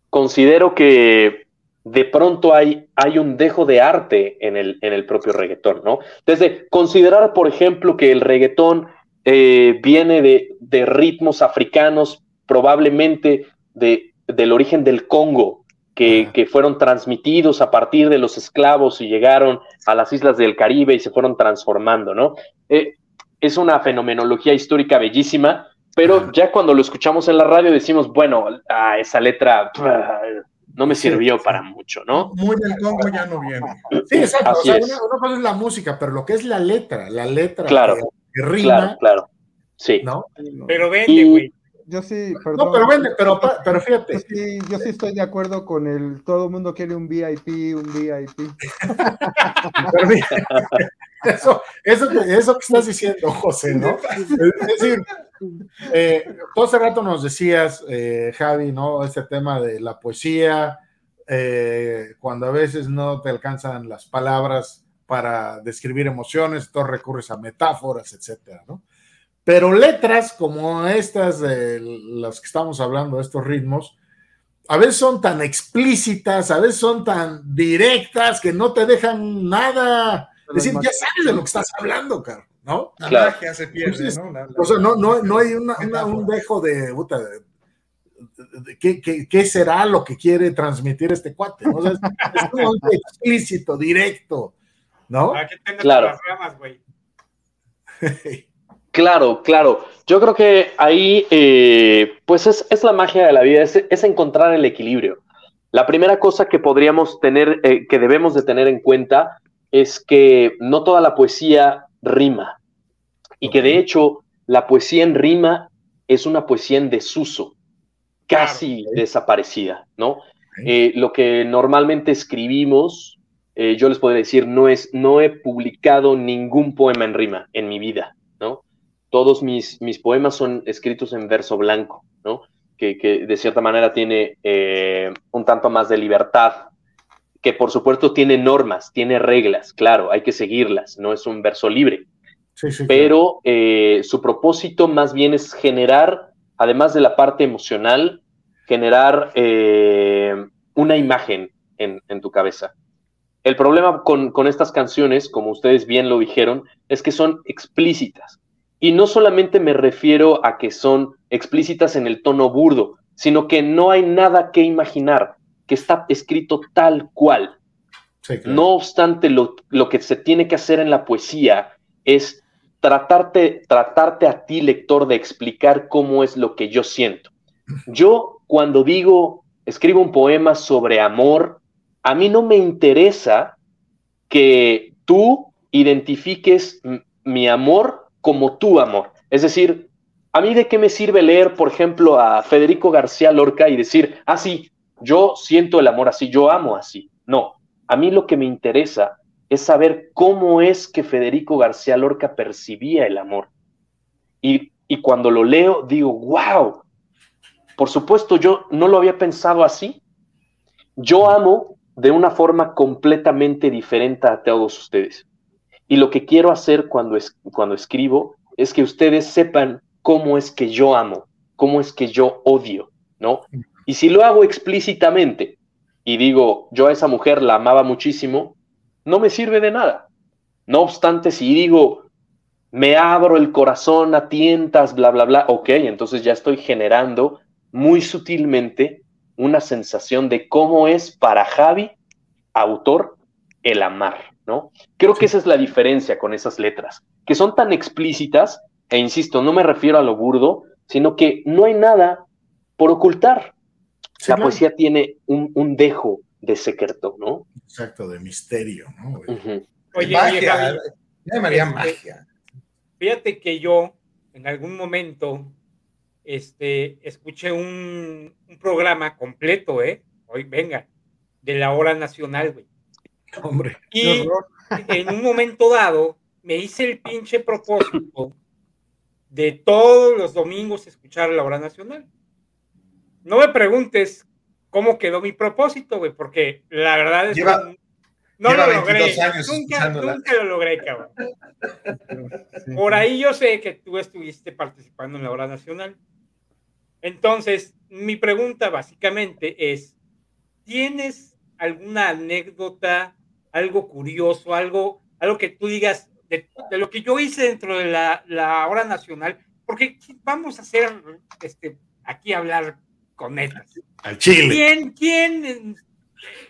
considero que de pronto hay, hay un dejo de arte en el, en el propio reggaetón, ¿no? Desde considerar, por ejemplo, que el reggaetón eh, viene de, de, ritmos africanos, probablemente de, del origen del Congo, que, fueron transmitidos a partir de los esclavos y llegaron a las islas del Caribe y se fueron transformando, ¿no? Eh, es una fenomenología histórica bellísima, pero ya cuando lo escuchamos en la radio decimos, bueno, ah, esa letra no me sirvió para mucho, ¿no? Muy del Congo ya no viene. Sí, exacto. o sea, una, cosa es la música, pero lo que es la letra, la letra claro, que, rima. Claro, claro. Sí. ¿no? Pero vende, güey yo sí, perdón. No, pero vende, pero, pero fíjate. Yo sí, yo sí estoy de acuerdo con el todo el mundo quiere un VIP, un VIP. eso, eso, eso que estás diciendo, José, ¿no? Es decir, eh, todo hace rato nos decías, eh, Javi, ¿no? Este tema de la poesía, eh, cuando a veces no te alcanzan las palabras para describir emociones, tú recurres a metáforas, etcétera, ¿no? Pero letras como estas de las que estamos hablando, estos ritmos, a veces son tan explícitas, a veces son tan directas que no te dejan nada. Es decir, ya sabes de lo que estás hablando, caro, ¿no? La claro. magia se pierde, ¿no? o sea, no, no, no hay un dejo de, puta, ¿qué, qué, qué, será lo que quiere transmitir este cuate? ¿no? O sea, es, es explícito, directo, ¿no? Aquí claro. las ramas, güey. Claro, claro. Yo creo que ahí, eh, pues es, la magia de la vida, es, encontrar el equilibrio. La primera cosa que podríamos tener, eh, que debemos de tener en cuenta, es que no toda la poesía rima y que de hecho la poesía en rima es una poesía en desuso, casi desaparecida, ¿no? Eh, lo que normalmente escribimos, eh, yo les podría decir, no es, no he publicado ningún poema en rima en mi vida, ¿no? Todos mis, mis poemas son escritos en verso blanco, ¿no? Que, de cierta manera tiene eh, un tanto más de libertad, que por supuesto tiene normas, tiene reglas, claro, hay que seguirlas, no es un verso libre. pero su propósito más bien es generar, además de la parte emocional, generar eh, una imagen en, tu cabeza. El problema con, estas canciones, como ustedes bien lo dijeron, es que son explícitas. Y no solamente me refiero a que son explícitas en el tono burdo, sino que no hay nada que imaginar, que está escrito tal cual. No obstante, lo, lo, que se tiene que hacer en la poesía es tratarte, tratarte a ti, lector, de explicar cómo es lo que yo siento. Yo cuando digo, escribo un poema sobre amor, a mí no me interesa que tú identifiques mi amor como tu amor. Es decir, a mí de qué me sirve leer, por ejemplo, a Federico García Lorca y decir, ah, sí, yo siento el amor así, yo amo así. No, a mí lo que me interesa es saber cómo es que Federico García Lorca percibía el amor. Y, y cuando lo leo, digo, wow, por supuesto, yo no lo había pensado así. Yo amo de una forma completamente diferente a todos ustedes. Y lo que quiero hacer cuando, es, cuando escribo es que ustedes sepan cómo es que yo amo, cómo es que yo odio, ¿no? Y si lo hago explícitamente y digo, yo a esa mujer la amaba muchísimo, no me sirve de nada. No obstante, si digo, me abro el corazón a tientas, bla, bla, bla, ok, entonces ya estoy generando muy sutilmente una sensación de cómo es para Javi, autor, el amar, ¿no? Creo que esa es la diferencia con esas letras, que son tan explícitas, e insisto, no me refiero a lo burdo, sino que no hay nada por ocultar. La poesía tiene un, dejo de secreto, ¿no? Exacto, de misterio, ¿no? Oye, magia, María este, magia. Fíjate que yo, en algún momento, este, escuché un, programa completo, ¿eh? Hoy, venga, de la hora nacional, güey. Hombre. Y en un momento dado me hice el pinche propósito de todos los domingos escuchar la hora nacional. No me preguntes cómo quedó mi propósito, güey, porque la verdad es que no lo logré. nunca, nunca, lo logré, cabrón. Por ahí yo sé que tú estuviste participando en la hora nacional. Entonces, mi pregunta básicamente es, ¿tienes alguna anécdota, algo curioso, algo, algo que tú digas de, lo que yo hice dentro de la, hora nacional? Porque vamos a hacer, este, aquí hablar con netas. Al Chile. ¿Quién, quién,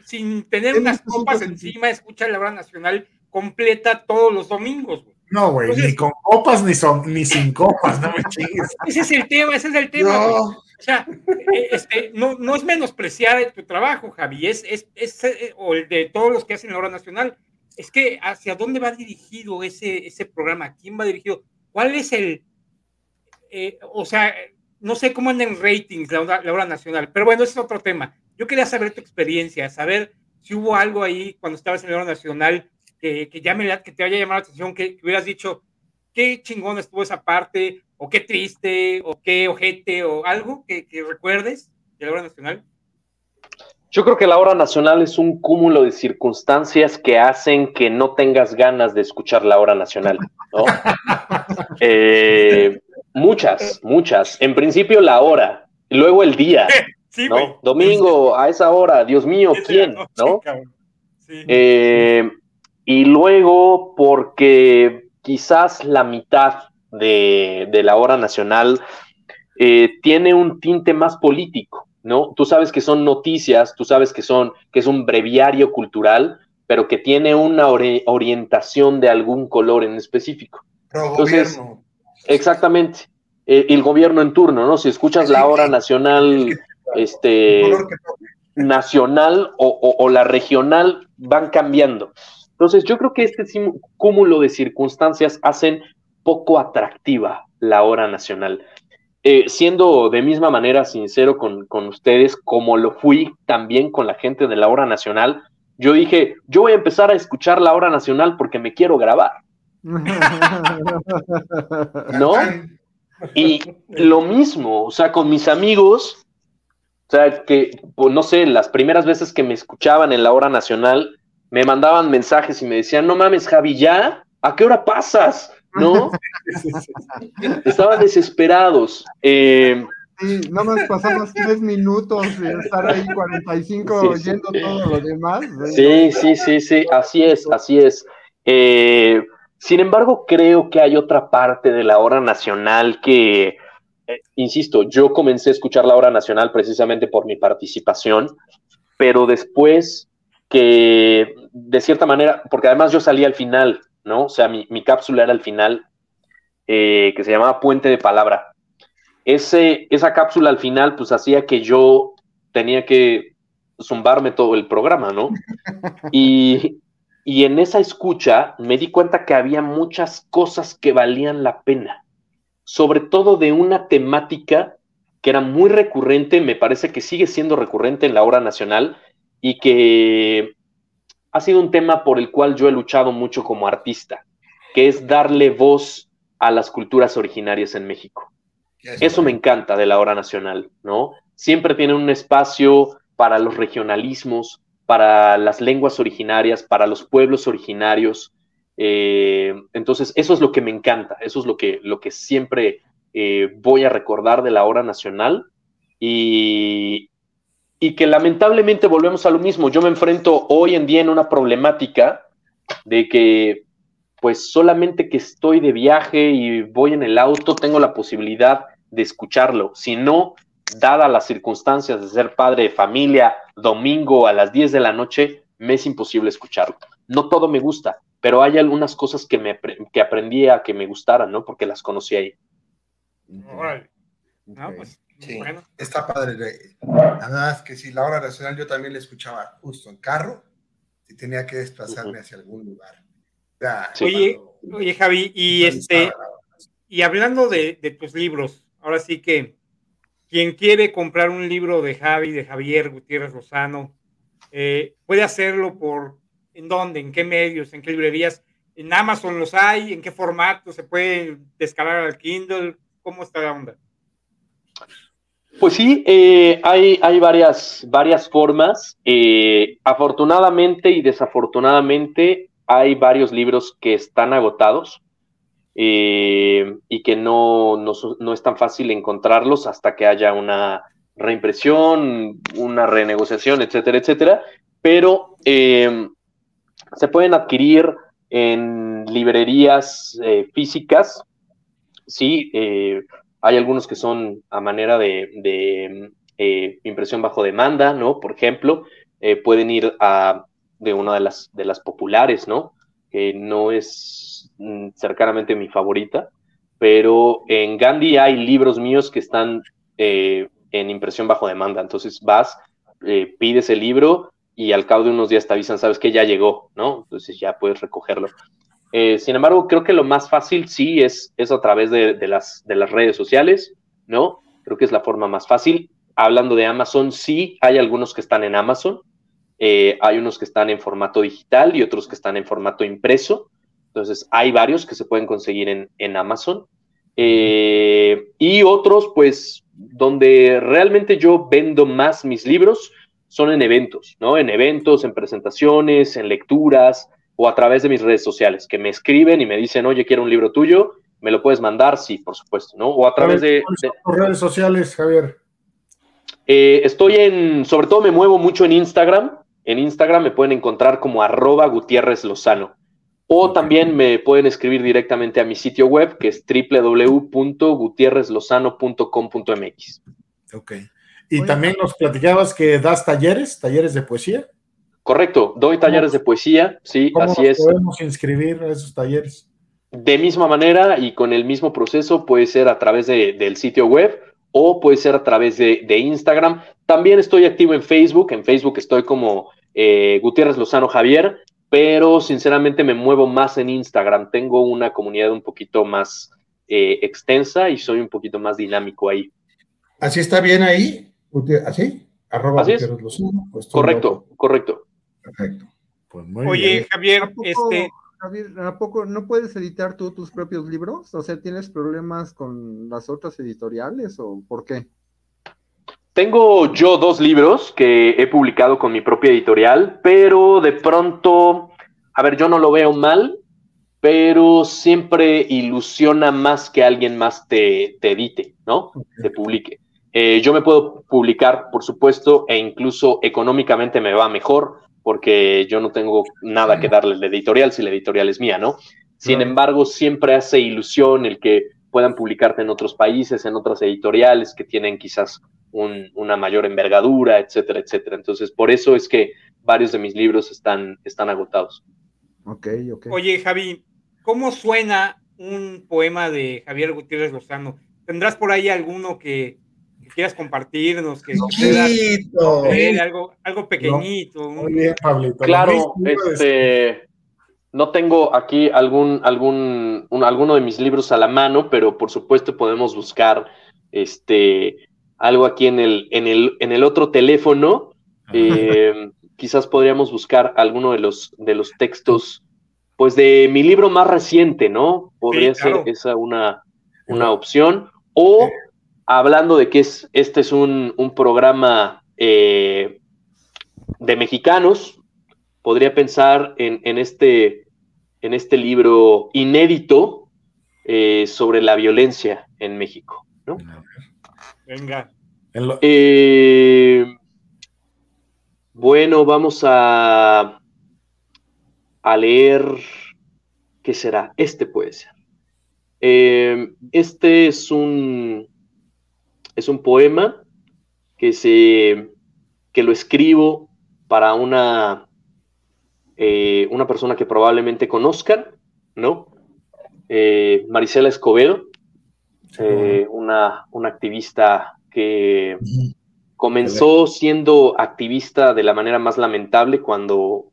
sin tener unas copas encima, escucha la hora nacional completa todos los domingos? No, güey, ni con copas ni, son, ni sin copas, no me chingues. Ese es el tema, ese es el tema. No. O sea, eh, este, no, no es menospreciar tu trabajo, Javi, es, es, es, eh, o el de todos los que hacen la hora nacional. Es que hacia dónde va dirigido ese, ese programa, quién va dirigido, cuál es el, eh, o sea, no sé cómo anda en ratings la, la hora nacional, pero bueno, ese es otro tema. Yo quería saber tu experiencia, saber si hubo algo ahí cuando estabas en la hora nacional que, que, llame, que te haya llamado la atención, que, hubieras dicho, qué chingón estuvo esa parte, o qué triste, o qué ojete, o algo que, recuerdes de la hora nacional? Yo creo que la hora nacional es un cúmulo de circunstancias que hacen que no tengas ganas de escuchar la hora nacional, ¿no? Eh, muchas, muchas. En principio la hora, luego el día, ¿no? Domingo a esa hora, Dios mío, ¿quién? ¿No? Eh, y luego porque quizás la mitad de, la hora nacional eh, tiene un tinte más político, ¿no? Tú sabes que son noticias, tú sabes que, son, que es un breviario cultural, pero que tiene una orientación de algún color en específico. Pro gobierno. Exactamente. Eh, el gobierno en turno, ¿no? Si escuchas la hora nacional, este, nacional o, la regional, van cambiando. Entonces, yo creo que este cúmulo de circunstancias hacen poco atractiva la hora nacional. Eh, siendo de misma manera sincero con, con, ustedes, como lo fui también con la gente de la hora nacional, yo dije, yo voy a empezar a escuchar la hora nacional porque me quiero grabar. ¿No? Y lo mismo, o sea, con mis amigos, o sea, que, pues, no sé, las primeras veces que me escuchaban en la hora nacional, me mandaban mensajes y me decían, no mames, Javi, ¿ya? ¿A qué hora pasas? ¿No? Estaban desesperados. Eh, sí, no más pasamos tres minutos y estar ahí 45 oyendo todo lo demás. Sí, sí, sí, sí, así es, así es. Eh, sin embargo, creo que hay otra parte de la hora nacional que, eh, insisto, yo comencé a escuchar la hora nacional precisamente por mi participación, pero después que, de cierta manera, porque además yo salí al final, ¿no? O sea, mi, cápsula era al final, eh, que se llamaba Puente de Palabra. Ese, esa cápsula al final, pues hacía que yo tenía que zumbarme todo el programa, ¿no? Y, y en esa escucha me di cuenta que había muchas cosas que valían la pena, sobre todo de una temática que era muy recurrente, me parece que sigue siendo recurrente en la hora nacional y que ha sido un tema por el cual yo he luchado mucho como artista, que es darle voz a las culturas originarias en México. Eso me encanta de la hora nacional, ¿no? Siempre tiene un espacio para los regionalismos, para las lenguas originarias, para los pueblos originarios. Eh, entonces, eso es lo que me encanta, eso es lo que, lo que siempre eh, voy a recordar de la hora nacional y, y que lamentablemente volvemos a lo mismo. Yo me enfrento hoy en día en una problemática de que pues solamente que estoy de viaje y voy en el auto tengo la posibilidad de escucharlo. Si no, dada las circunstancias de ser padre de familia, domingo a las 10 de la noche, me es imposible escucharlo. No todo me gusta, pero hay algunas cosas que, me, que aprendí a que me gustaran, ¿no? Porque las conocí ahí. Pues, está padre. Además que si la hora nacional yo también la escuchaba justo en carro y tenía que desplazarme hacia algún lugar. oye, oye, Javi, y este, y hablando de, de tus libros, ahora sí que quien quiere comprar un libro de Javi, de Javier Gutiérrez Lozano, eh, puede hacerlo por, ¿en dónde? ¿En qué medios? ¿En qué librerías? ¿En Amazon los hay? ¿En qué formato? ¿Se puede descargar al Kindle? ¿Cómo está la onda? Pues sí, eh, hay, hay varias, varias formas. Eh, afortunadamente y desafortunadamente hay varios libros que están agotados. Eh, y que no, no, es tan fácil encontrarlos hasta que haya una reimpresión, una renegociación, etcétera, etcétera. Pero eh, se pueden adquirir en librerías eh, físicas, sí, hay algunos que son a manera de, impresión bajo demanda, ¿no? Por ejemplo, pueden ir a de una de las, de las populares, ¿no? Que no es Mm, cercanamente mi favorita, pero en Gandhi hay libros míos que están eh, en impresión bajo demanda, entonces vas, eh, pides el libro y al cabo de unos días te avisan, sabes que ya llegó, ¿no? Entonces ya puedes recogerlo. Eh, sin embargo, creo que lo más fácil sí es, es a través de, las, de las redes sociales, ¿no? Creo que es la forma más fácil. Hablando de Amazon, sí, hay algunos que están en Amazon, hay unos que están en formato digital y otros que están en formato impreso. Entonces, hay varios que se pueden conseguir en, Amazon. Eh, y otros, pues, donde realmente yo vendo más mis libros son en eventos, ¿no? En eventos, en presentaciones, en lecturas o a través de mis redes sociales, que me escriben y me dicen, oye, quiero un libro tuyo, me lo puedes mandar, sí, por supuesto, ¿no? O a través de... redes sociales, Javier? Eh, estoy en, sobre todo me muevo mucho en Instagram. En Instagram me pueden encontrar como arroba Gutiérrez Lozano. O también me pueden escribir directamente a mi sitio web, que es www.gutierrezlozano.com.mx. Ok. ¿Y también nos platicabas que das talleres, talleres de poesía? Correcto, doy talleres de poesía, sí, así es. podemos inscribir a esos talleres? de misma manera y con el mismo proceso puede ser a través del sitio web o puede ser a través de, Instagram. También estoy activo en Facebook. En Facebook estoy como eh, Gutiérrez Lozano Javier, pero sinceramente me muevo más en Instagram. Tengo una comunidad un poquito más eh, extensa y soy un poquito más dinámico ahí. ¿Así está bien ahí? ¿Así? Arroba Gutiérrez Lozano. Correcto, correcto. Perfecto. Pues Oye, Javier, este ¿a poco no puedes editar tú tus propios libros? O sea, ¿tienes problemas con las otras editoriales o por qué? Tengo yo dos libros que he publicado con mi propia editorial, pero de pronto, a ver, yo no lo veo mal, pero siempre ilusiona más que alguien más te, edite, ¿no? Te publique. Eh, yo me puedo publicar, por supuesto, e incluso económicamente me va mejor, porque yo no tengo nada que darle al editorial si la editorial es mía, ¿no? Sin embargo, siempre hace ilusión el que puedan publicarte en otros países, en otras editoriales que tienen quizás una mayor envergadura, etcétera, etcétera. Entonces, por eso es que varios de mis libros están, están agotados. Ok, ok. Oye, Javi, ¿cómo suena un poema de Javier Gutiérrez Lozano? ¿Tendrás por ahí alguno que, quieras compartirnos, que, algo, algo pequeñito. Muy bien, Pablito. Claro, este, no tengo aquí algún, algún, alguno de mis libros a la mano, pero por supuesto podemos buscar este, algo aquí en el, en el, en el otro teléfono. Eh, quizás podríamos buscar alguno de los, de los textos, pues de mi libro más reciente, ¿no? Podría ser esa una, una opción. O hablando de que es, este es un, programa eh, de mexicanos, podría pensar en, este, en este libro inédito eh, sobre la violencia en México. ¿no? Venga. Eh, bueno, vamos a, a leer, ¿qué será? Este puede ser. este es un, es un poema que, se, que lo escribo para una, eh, una persona que probablemente conozcan, ¿no? Eh, Marisela Escobedo, eh, una, una, activista que comenzó siendo activista de la manera más lamentable cuando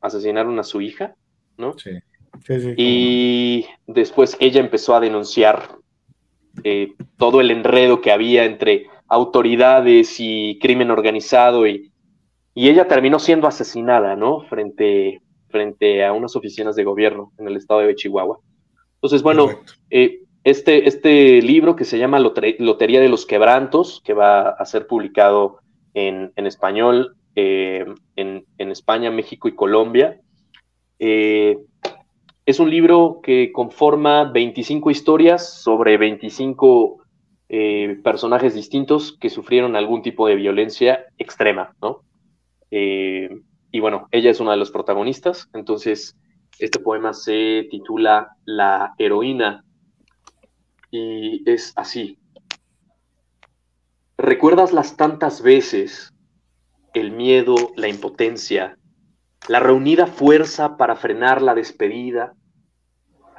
asesinaron a su hija, ¿no? Sí. y después ella empezó a denunciar eh, todo el enredo que había entre autoridades y crimen organizado y, y ella terminó siendo asesinada, ¿no? Frente, frente a unas oficinas de gobierno en el estado de Chihuahua. Entonces, bueno, eh, este, este libro que se llama Lotería de los Quebrantos, que va a ser publicado en, en español eh, en, en, España, México y Colombia, es un libro que conforma 25 historias sobre 25 eh, personajes distintos que sufrieron algún tipo de violencia extrema, ¿no? Eh, y bueno, ella es una de los protagonistas, entonces este poema se titula La heroína y es así. ¿Recuerdas las tantas veces el miedo, la impotencia, la reunida fuerza para frenar la despedida,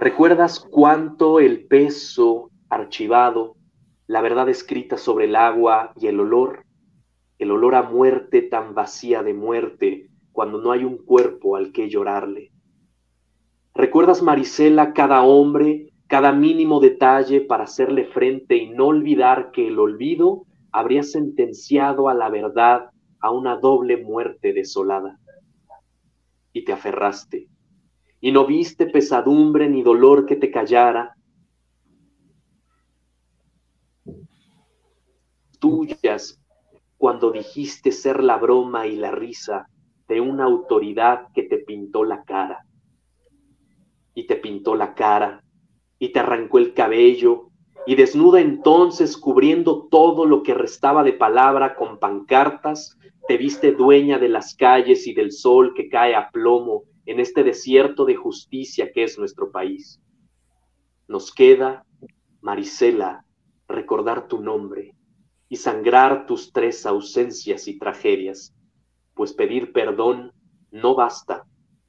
¿Recuerdas cuánto el peso archivado, la verdad escrita sobre el agua y el olor? El olor a muerte tan vacía de muerte cuando no hay un cuerpo al que llorarle. ¿Recuerdas, Marisela, cada hombre, cada mínimo detalle para hacerle frente y no olvidar que el olvido habría sentenciado a la verdad a una doble muerte desolada? Y te aferraste y no viste pesadumbre ni dolor que te callara. Tuyas cuando dijiste ser la broma y la risa de una autoridad que te pintó la cara. Y te pintó la cara y te arrancó el cabello y desnuda entonces cubriendo todo lo que restaba de palabra con pancartas, te viste dueña de las calles y del sol que cae a plomo en este desierto de justicia que es nuestro país. Nos queda, Marisela, recordar tu nombre y sangrar tus tres ausencias y tragedias, pues pedir perdón no basta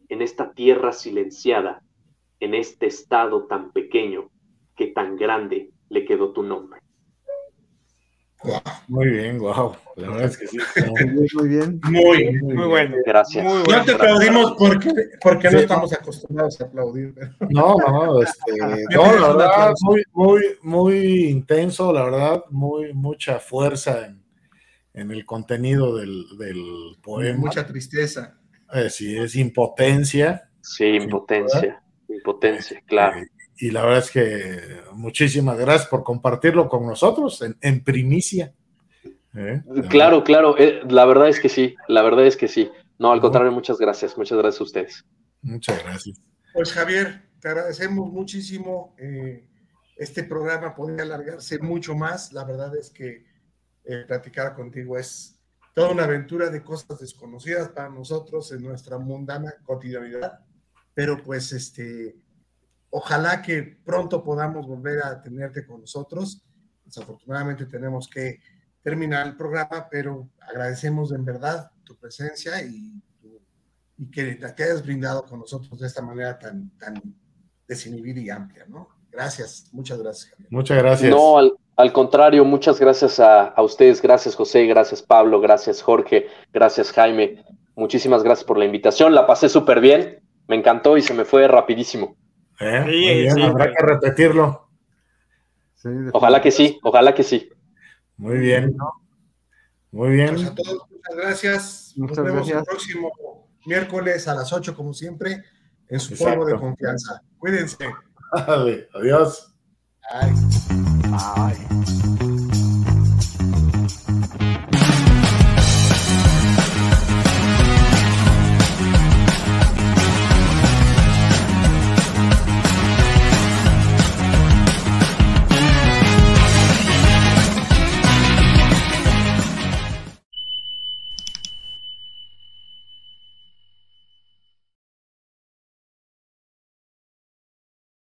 en esta tierra silenciada en este estado tan pequeño que tan grande le quedó tu nombre. Muy bien, wow. La verdad es que sí. Muy bien. Muy, muy, bueno. Gracias. Muy no te aplaudimos porque, porque no estamos acostumbrados a aplaudir. No, no, este, no, la verdad, muy, muy, muy intenso, la verdad, muy, mucha fuerza en, en el contenido del, del poema. Mucha tristeza. Eh, sí, es impotencia. Sí, impotencia, impotencia, claro. Eh, y la verdad es que muchísimas gracias por compartirlo con nosotros en, primicia. ¿eh? Claro, claro, eh, la verdad es que sí, la verdad es que sí. No, al contrario, muchas gracias, muchas gracias a ustedes. Muchas gracias. Pues Javier, te agradecemos muchísimo. Eh, este programa podría alargarse mucho más. La verdad es que platicar contigo es toda una aventura de cosas desconocidas para nosotros en nuestra mundana cotidianidad. Pero pues este Ojalá que pronto podamos volver a tenerte con nosotros. Desafortunadamente tenemos que terminar el programa, pero agradecemos en verdad tu presencia y, que te hayas brindado con nosotros de esta manera tan, tan desinhibida y amplia, ¿no? Gracias, muchas gracias. Muchas gracias. No, al, contrario, muchas gracias a, a, ustedes, gracias José, gracias Pablo, gracias Jorge, gracias Jaime, muchísimas gracias por la invitación, la pasé súper bien, me encantó y se me fue rapidísimo. ¿Eh? habrá que repetirlo. ojalá que sí, ojalá que sí. Muy bien. Muy bien. Pues a todos, muchas gracias. Nos vemos el próximo miércoles a las 8, como siempre, en su foro de confianza. Cuídense. Adiós. Bye. Bye.